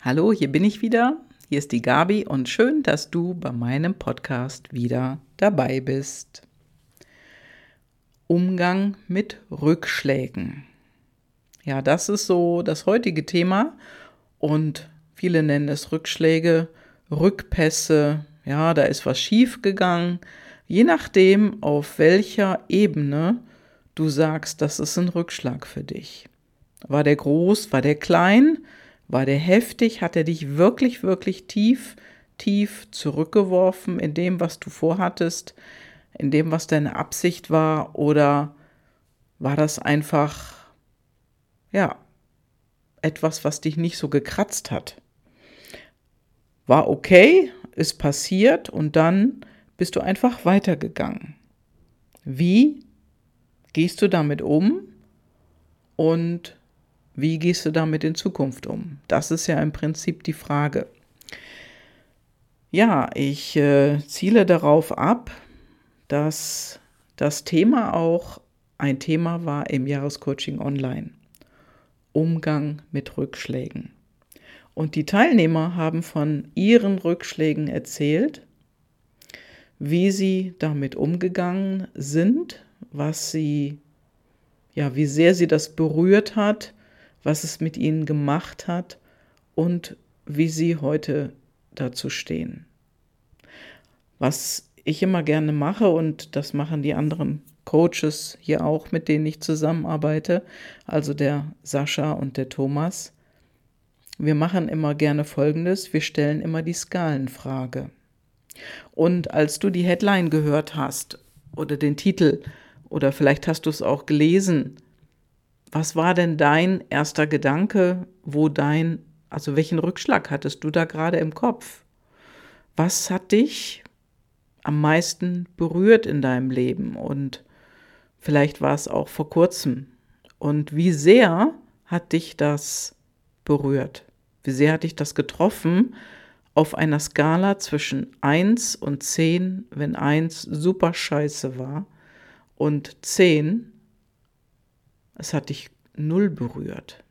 Hallo, hier bin ich wieder. Hier ist die Gabi und schön, dass du bei meinem Podcast wieder dabei bist. Umgang mit Rückschlägen. Ja, das ist so das heutige Thema und viele nennen es Rückschläge, Rückpässe. Ja, da ist was schief gegangen. Je nachdem, auf welcher Ebene du sagst, das ist ein Rückschlag für dich. War der groß, war der klein? War der heftig? Hat er dich wirklich, wirklich tief, tief zurückgeworfen in dem, was du vorhattest, in dem, was deine Absicht war? Oder war das einfach, ja, etwas, was dich nicht so gekratzt hat? War okay, ist passiert und dann bist du einfach weitergegangen. Wie gehst du damit um und wie gehst du damit in Zukunft um? Das ist ja im Prinzip die Frage. Ja, ich äh, ziele darauf ab, dass das Thema auch ein Thema war im Jahrescoaching Online. Umgang mit Rückschlägen. Und die Teilnehmer haben von ihren Rückschlägen erzählt, wie sie damit umgegangen sind, was sie, ja, wie sehr sie das berührt hat, was es mit ihnen gemacht hat und wie sie heute dazu stehen. Was ich immer gerne mache und das machen die anderen Coaches hier auch, mit denen ich zusammenarbeite, also der Sascha und der Thomas. Wir machen immer gerne Folgendes, wir stellen immer die Skalenfrage. Und als du die Headline gehört hast oder den Titel oder vielleicht hast du es auch gelesen, was war denn dein erster Gedanke, wo dein, also welchen Rückschlag hattest du da gerade im Kopf? Was hat dich am meisten berührt in deinem Leben? Und vielleicht war es auch vor kurzem. Und wie sehr hat dich das berührt? Wie sehr hat dich das getroffen auf einer Skala zwischen 1 und 10, wenn 1 super scheiße war und 10 es hat dich null berührt.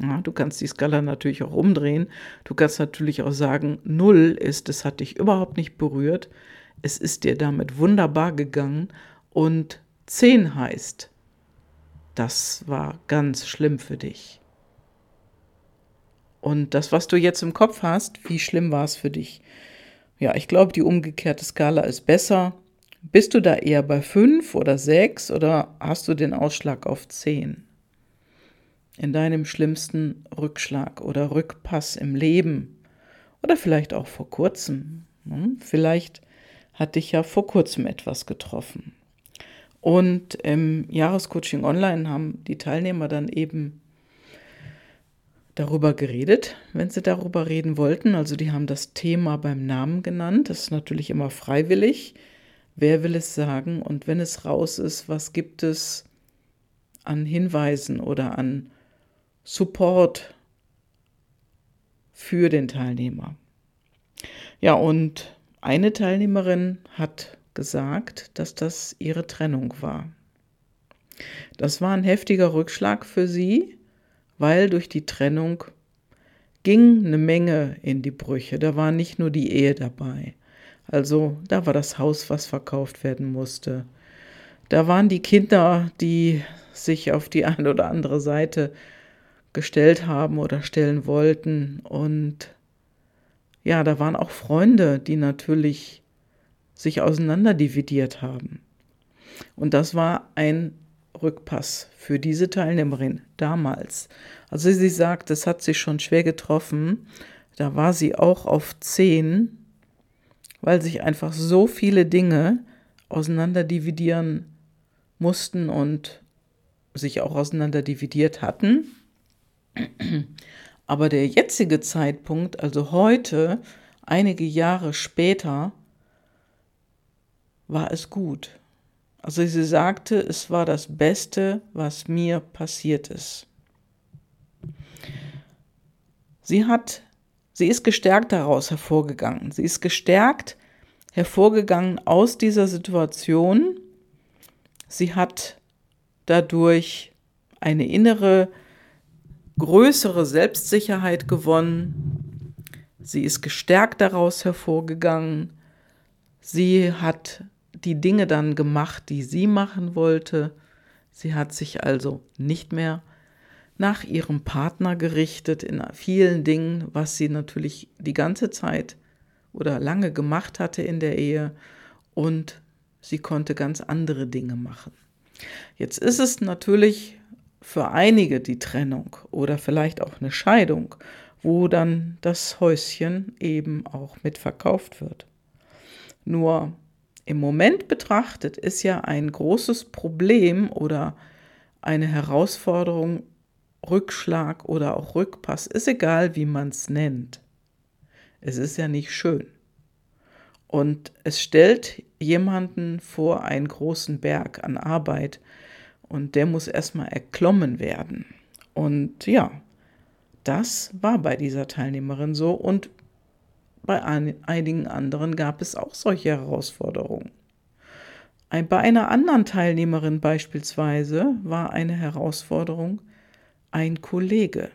Ja, du kannst die Skala natürlich auch umdrehen. Du kannst natürlich auch sagen, null ist, es hat dich überhaupt nicht berührt. Es ist dir damit wunderbar gegangen. Und zehn heißt, das war ganz schlimm für dich. Und das, was du jetzt im Kopf hast, wie schlimm war es für dich? Ja, ich glaube, die umgekehrte Skala ist besser. Bist du da eher bei fünf oder sechs oder hast du den Ausschlag auf zehn? In deinem schlimmsten Rückschlag oder Rückpass im Leben oder vielleicht auch vor kurzem. Hm? Vielleicht hat dich ja vor kurzem etwas getroffen. Und im Jahrescoaching Online haben die Teilnehmer dann eben darüber geredet, wenn sie darüber reden wollten. Also die haben das Thema beim Namen genannt. Das ist natürlich immer freiwillig. Wer will es sagen? Und wenn es raus ist, was gibt es an Hinweisen oder an Support für den Teilnehmer? Ja, und eine Teilnehmerin hat gesagt, dass das ihre Trennung war. Das war ein heftiger Rückschlag für sie, weil durch die Trennung ging eine Menge in die Brüche. Da war nicht nur die Ehe dabei. Also da war das Haus, was verkauft werden musste. Da waren die Kinder, die sich auf die eine oder andere Seite gestellt haben oder stellen wollten. Und ja, da waren auch Freunde, die natürlich sich auseinanderdividiert haben. Und das war ein Rückpass für diese Teilnehmerin damals. Also sie sagt, es hat sich schon schwer getroffen. Da war sie auch auf zehn weil sich einfach so viele Dinge auseinanderdividieren mussten und sich auch auseinanderdividiert hatten. Aber der jetzige Zeitpunkt, also heute, einige Jahre später, war es gut. Also sie sagte, es war das Beste, was mir passiert ist. Sie hat Sie ist gestärkt daraus hervorgegangen. Sie ist gestärkt hervorgegangen aus dieser Situation. Sie hat dadurch eine innere größere Selbstsicherheit gewonnen. Sie ist gestärkt daraus hervorgegangen. Sie hat die Dinge dann gemacht, die sie machen wollte. Sie hat sich also nicht mehr nach ihrem Partner gerichtet in vielen Dingen, was sie natürlich die ganze Zeit oder lange gemacht hatte in der Ehe und sie konnte ganz andere Dinge machen. Jetzt ist es natürlich für einige die Trennung oder vielleicht auch eine Scheidung, wo dann das Häuschen eben auch mitverkauft wird. Nur im Moment betrachtet ist ja ein großes Problem oder eine Herausforderung, Rückschlag oder auch Rückpass, ist egal, wie man es nennt. Es ist ja nicht schön. Und es stellt jemanden vor einen großen Berg an Arbeit und der muss erstmal erklommen werden. Und ja, das war bei dieser Teilnehmerin so und bei einigen anderen gab es auch solche Herausforderungen. Bei einer anderen Teilnehmerin beispielsweise war eine Herausforderung ein Kollege,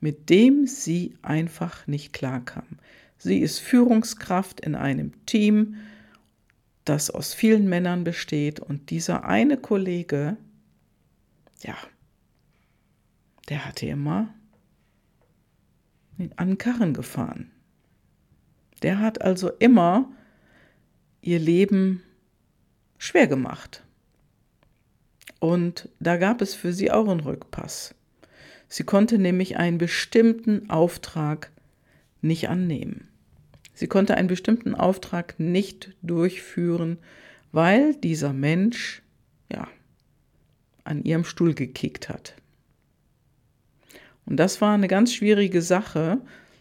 mit dem sie einfach nicht klarkam. Sie ist Führungskraft in einem Team, das aus vielen Männern besteht und dieser eine Kollege, ja, der hatte immer an Karren gefahren. Der hat also immer ihr Leben schwer gemacht. Und da gab es für sie auch einen Rückpass. Sie konnte nämlich einen bestimmten Auftrag nicht annehmen. Sie konnte einen bestimmten Auftrag nicht durchführen, weil dieser Mensch ja an ihrem Stuhl gekickt hat. Und das war eine ganz schwierige Sache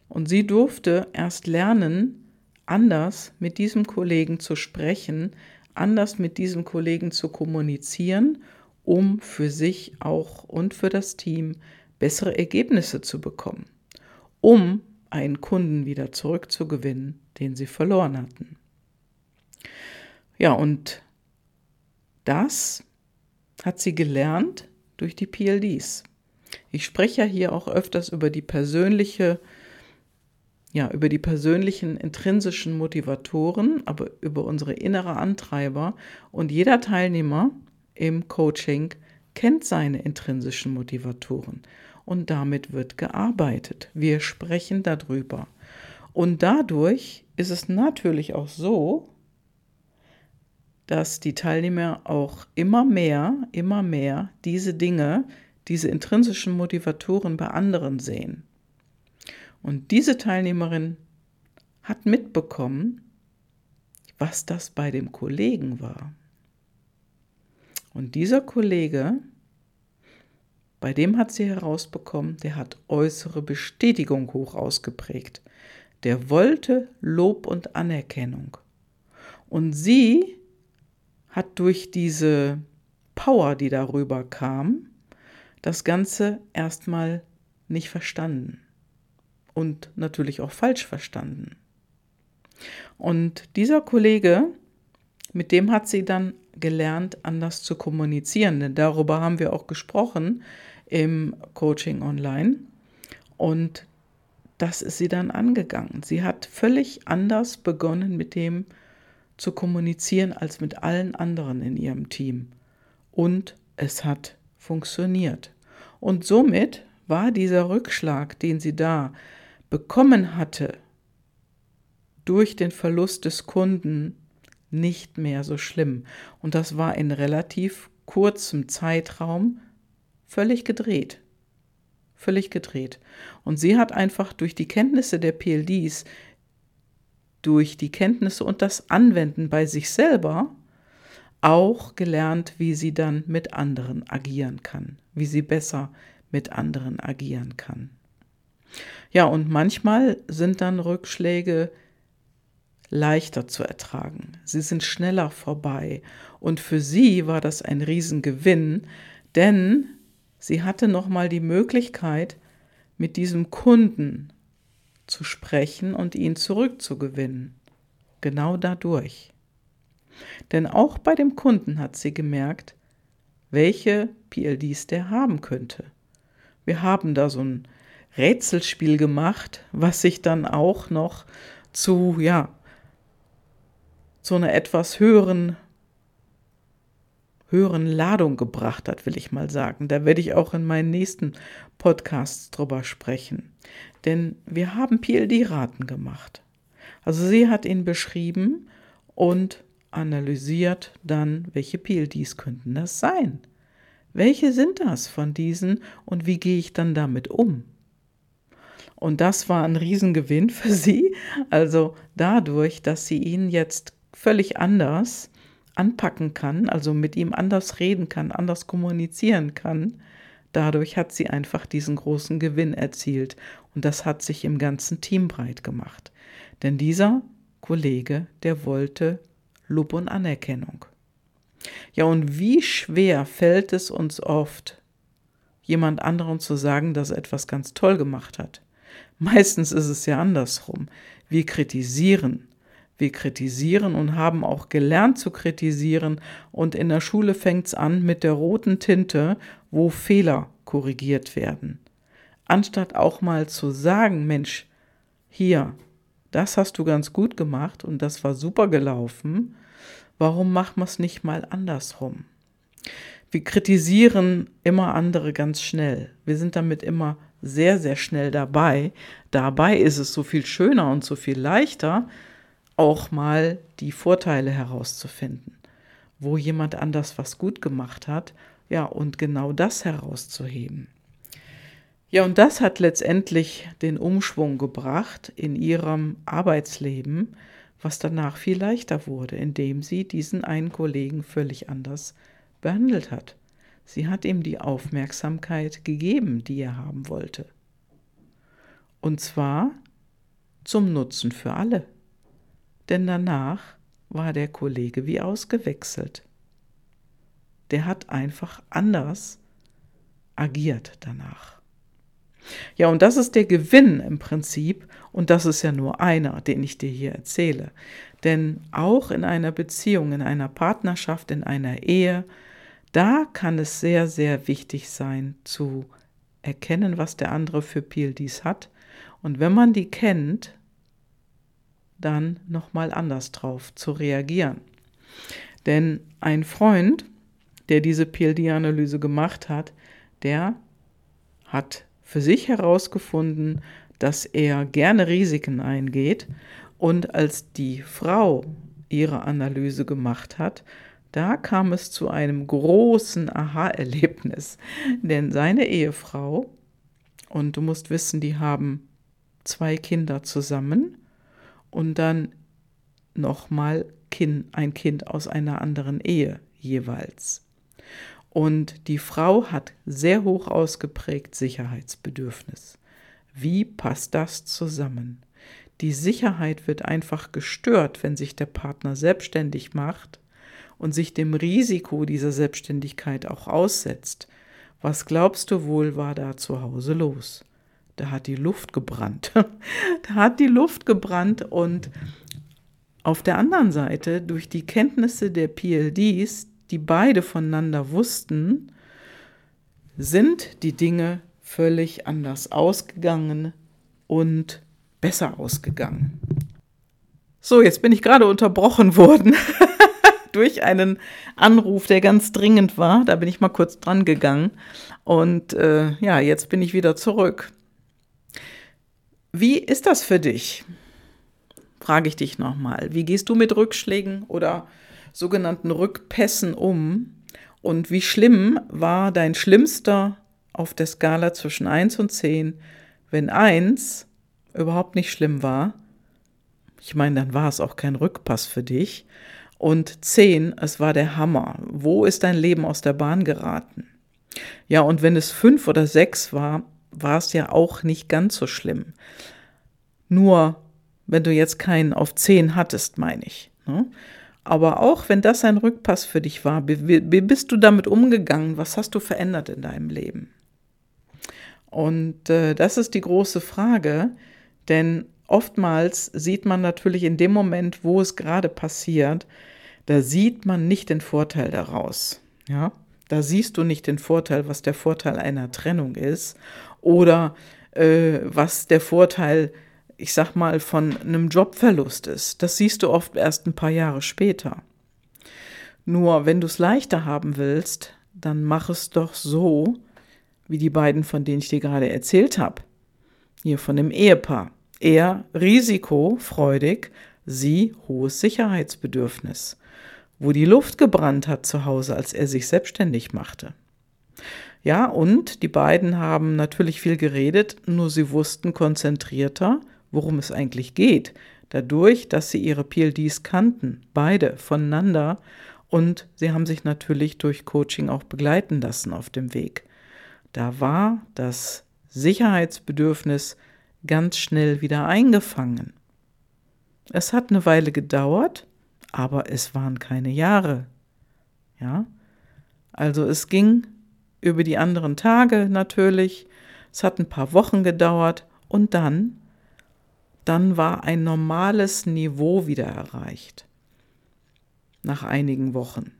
und sie durfte erst lernen, anders mit diesem Kollegen zu sprechen, anders mit diesem Kollegen zu kommunizieren, um für sich auch und für das Team bessere Ergebnisse zu bekommen, um einen Kunden wieder zurückzugewinnen, den sie verloren hatten. Ja, und das hat sie gelernt durch die PLDs. Ich spreche ja hier auch öfters über die persönliche, ja, über die persönlichen intrinsischen Motivatoren, aber über unsere innere Antreiber. Und jeder Teilnehmer im Coaching kennt seine intrinsischen Motivatoren und damit wird gearbeitet. Wir sprechen darüber. Und dadurch ist es natürlich auch so, dass die Teilnehmer auch immer mehr, immer mehr diese Dinge, diese intrinsischen Motivatoren bei anderen sehen. Und diese Teilnehmerin hat mitbekommen, was das bei dem Kollegen war. Und dieser Kollege bei dem hat sie herausbekommen, der hat äußere Bestätigung hoch ausgeprägt. Der wollte Lob und Anerkennung. Und sie hat durch diese Power, die darüber kam, das Ganze erstmal nicht verstanden und natürlich auch falsch verstanden. Und dieser Kollege, mit dem hat sie dann gelernt, anders zu kommunizieren. Denn darüber haben wir auch gesprochen, im Coaching online. Und das ist sie dann angegangen. Sie hat völlig anders begonnen, mit dem zu kommunizieren als mit allen anderen in ihrem Team. Und es hat funktioniert. Und somit war dieser Rückschlag, den sie da bekommen hatte, durch den Verlust des Kunden nicht mehr so schlimm. Und das war in relativ kurzem Zeitraum völlig gedreht. Völlig gedreht. Und sie hat einfach durch die Kenntnisse der PLDs, durch die Kenntnisse und das Anwenden bei sich selber, auch gelernt, wie sie dann mit anderen agieren kann, wie sie besser mit anderen agieren kann. Ja, und manchmal sind dann Rückschläge leichter zu ertragen. Sie sind schneller vorbei. Und für sie war das ein Riesengewinn, denn Sie hatte nochmal die Möglichkeit, mit diesem Kunden zu sprechen und ihn zurückzugewinnen. Genau dadurch. Denn auch bei dem Kunden hat sie gemerkt, welche PLDs der haben könnte. wir haben da so ein Rätselspiel gemacht, was sich dann auch noch zu, ja, zu einer etwas höheren, höheren Ladung gebracht hat, will ich mal sagen. Da werde ich auch in meinen nächsten Podcasts drüber sprechen. Denn wir haben PLD-Raten gemacht. Also sie hat ihn beschrieben und analysiert dann, welche PLDs könnten das sein. Welche sind das von diesen und wie gehe ich dann damit um? Und das war ein Riesengewinn für sie. Also dadurch, dass sie ihn jetzt völlig anders anpacken kann, also mit ihm anders reden kann, anders kommunizieren kann, dadurch hat sie einfach diesen großen Gewinn erzielt. Und das hat sich im ganzen Team breit gemacht. Denn dieser Kollege, der wollte Lob und Anerkennung. Ja, und wie schwer fällt es uns oft, jemand anderem zu sagen, dass er etwas ganz toll gemacht hat. Meistens ist es ja andersrum. Wir kritisieren. Wir kritisieren und haben auch gelernt zu kritisieren. Und in der Schule fängt es an mit der roten Tinte, wo Fehler korrigiert werden. Anstatt auch mal zu sagen, Mensch, hier, das hast du ganz gut gemacht und das war super gelaufen, Warum machen wir es nicht mal andersrum? Wir kritisieren immer andere ganz schnell. Wir sind damit immer sehr, sehr schnell dabei. Dabei ist es so viel schöner und so viel leichter, auch mal die Vorteile herauszufinden, wo jemand anders was gut gemacht hat, ja, und genau das herauszuheben. Ja, und das hat letztendlich den Umschwung gebracht in ihrem Arbeitsleben, was danach viel leichter wurde, indem sie diesen einen Kollegen völlig anders behandelt hat. Sie hat ihm die Aufmerksamkeit gegeben, die er haben wollte. Und zwar zum Nutzen für alle. Denn danach war der Kollege wie ausgewechselt. Der hat einfach anders agiert danach. Ja, und das ist der Gewinn im Prinzip, und das ist ja nur einer, den ich dir hier erzähle. Denn auch in einer Beziehung, in einer Partnerschaft, in einer Ehe, da kann es sehr, sehr wichtig sein zu erkennen, was der andere für PLDs hat. Und wenn man die kennt, dann nochmal anders drauf zu reagieren. Denn ein Freund, der diese PLD-Analyse gemacht hat, der hat für sich herausgefunden, dass er gerne Risiken eingeht. Und als die Frau ihre Analyse gemacht hat, da kam es zu einem großen Aha-Erlebnis. Denn seine Ehefrau, und du musst wissen, die haben zwei Kinder zusammen und dann nochmal ein Kind aus einer anderen Ehe jeweils. Und die Frau hat sehr hoch ausgeprägt Sicherheitsbedürfnis. Wie passt das zusammen? Die Sicherheit wird einfach gestört, wenn sich der Partner selbstständig macht und sich dem Risiko dieser Selbstständigkeit auch aussetzt. Was glaubst du wohl war da zu Hause los? Da hat die Luft gebrannt. da hat die Luft gebrannt und auf der anderen Seite, durch die Kenntnisse der PLDs, die beide voneinander wussten, sind die Dinge völlig anders ausgegangen und besser ausgegangen. So, jetzt bin ich gerade unterbrochen worden durch einen Anruf, der ganz dringend war. Da bin ich mal kurz dran gegangen. Und äh, ja, jetzt bin ich wieder zurück. Wie ist das für dich? Frage ich dich nochmal. Wie gehst du mit Rückschlägen oder sogenannten Rückpässen um. Und wie schlimm war dein schlimmster auf der Skala zwischen 1 und 10, wenn 1 überhaupt nicht schlimm war? Ich meine, dann war es auch kein Rückpass für dich. Und 10, es war der Hammer. Wo ist dein Leben aus der Bahn geraten? Ja, und wenn es 5 oder 6 war, war es ja auch nicht ganz so schlimm. Nur, wenn du jetzt keinen auf 10 hattest, meine ich. Ne? Aber auch wenn das ein Rückpass für dich war, wie, bist du damit umgegangen? Was hast du verändert in deinem Leben? Und äh, das ist die große Frage, denn oftmals sieht man natürlich in dem Moment, wo es gerade passiert, da sieht man nicht den Vorteil daraus. Ja, Da siehst du nicht den Vorteil, was der Vorteil einer Trennung ist oder äh, was der Vorteil, ich sag mal, von einem Jobverlust ist. Das siehst du oft erst ein paar Jahre später. Nur wenn du es leichter haben willst, dann mach es doch so, wie die beiden, von denen ich dir gerade erzählt habe. Hier von dem Ehepaar. Er risikofreudig, sie hohes Sicherheitsbedürfnis, wo die Luft gebrannt hat zu Hause, als er sich selbstständig machte. Ja, und die beiden haben natürlich viel geredet, nur sie wussten konzentrierter, worum es eigentlich geht, dadurch, dass sie ihre PLDs kannten, beide voneinander, und sie haben sich natürlich durch Coaching auch begleiten lassen auf dem Weg. Da war das Sicherheitsbedürfnis ganz schnell wieder eingefangen. Es hat eine Weile gedauert, aber es waren keine Jahre. Ja? Also es ging über die anderen Tage natürlich. Es hat ein paar Wochen gedauert und dann, dann war ein normales Niveau wieder erreicht. Nach einigen Wochen.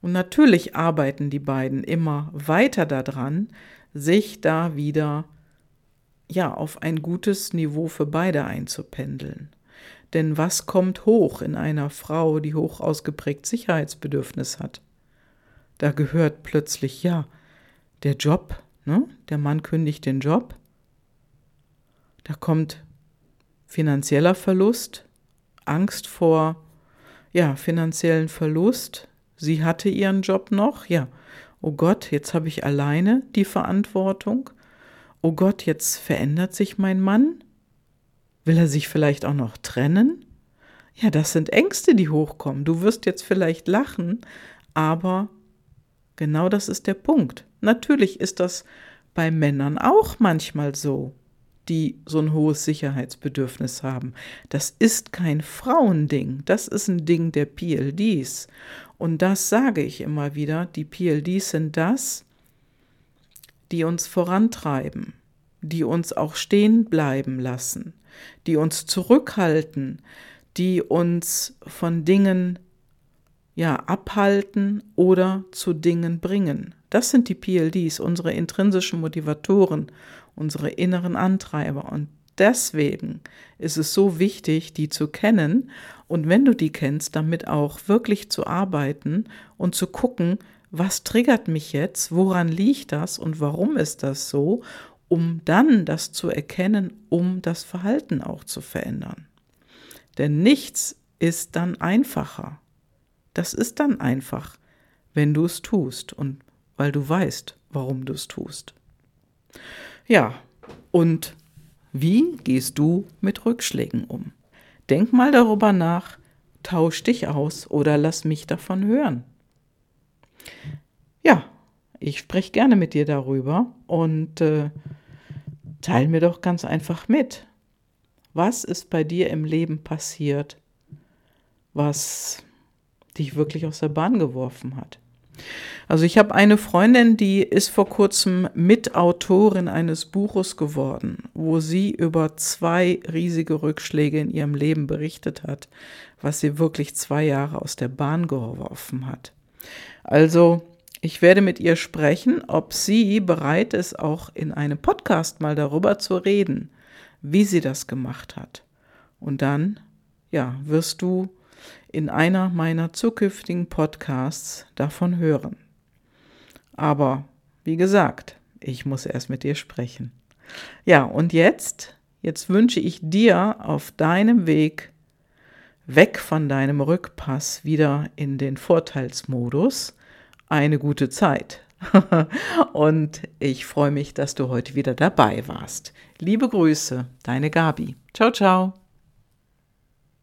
Und natürlich arbeiten die beiden immer weiter daran, sich da wieder ja auf ein gutes Niveau für beide einzupendeln. Denn was kommt hoch in einer Frau, die hoch ausgeprägt Sicherheitsbedürfnis hat? Da gehört plötzlich, ja, der Job, ne? der Mann kündigt den Job, da kommt finanzieller Verlust, Angst vor ja, finanziellen Verlust. Sie hatte ihren Job noch, ja. Oh Gott, jetzt habe ich alleine die Verantwortung. Oh Gott, jetzt verändert sich mein Mann. Will er sich vielleicht auch noch trennen? Ja, das sind Ängste, die hochkommen. Du wirst jetzt vielleicht lachen, aber Genau das ist der Punkt. Natürlich ist das bei Männern auch manchmal so, die so ein hohes Sicherheitsbedürfnis haben. Das ist kein Frauending, das ist ein Ding der PLDs. Und das sage ich immer wieder, die PLDs sind das, die uns vorantreiben, die uns auch stehen bleiben lassen, die uns zurückhalten, die uns von Dingen ja, abhalten oder zu Dingen bringen. Das sind die PLDs, unsere intrinsischen Motivatoren, unsere inneren Antreiber. Und deswegen ist es so wichtig, die zu kennen und wenn du die kennst, damit auch wirklich zu arbeiten und zu gucken, was triggert mich jetzt, woran liegt das und warum ist das so, um dann das zu erkennen, um das Verhalten auch zu verändern. Denn nichts ist dann einfacher. Das ist dann einfach, wenn du es tust und weil du weißt, warum du es tust. Ja, und wie gehst du mit Rückschlägen um? Denk mal darüber nach, tausch dich aus oder lass mich davon hören. Ja, ich spreche gerne mit dir darüber und äh, teil mir doch ganz einfach mit. Was ist bei dir im Leben passiert, was dich wirklich aus der Bahn geworfen hat. Also ich habe eine Freundin, die ist vor kurzem Mitautorin eines Buches geworden, wo sie über zwei riesige Rückschläge in ihrem Leben berichtet hat, was sie wirklich zwei Jahre aus der Bahn geworfen hat. Also ich werde mit ihr sprechen, ob sie bereit ist, auch in einem Podcast mal darüber zu reden, wie sie das gemacht hat. Und dann, ja, wirst du in einer meiner zukünftigen Podcasts davon hören. Aber wie gesagt, ich muss erst mit dir sprechen. Ja, und jetzt, jetzt wünsche ich dir auf deinem Weg weg von deinem Rückpass wieder in den Vorteilsmodus eine gute Zeit. und ich freue mich, dass du heute wieder dabei warst. Liebe Grüße, deine Gabi. Ciao, ciao.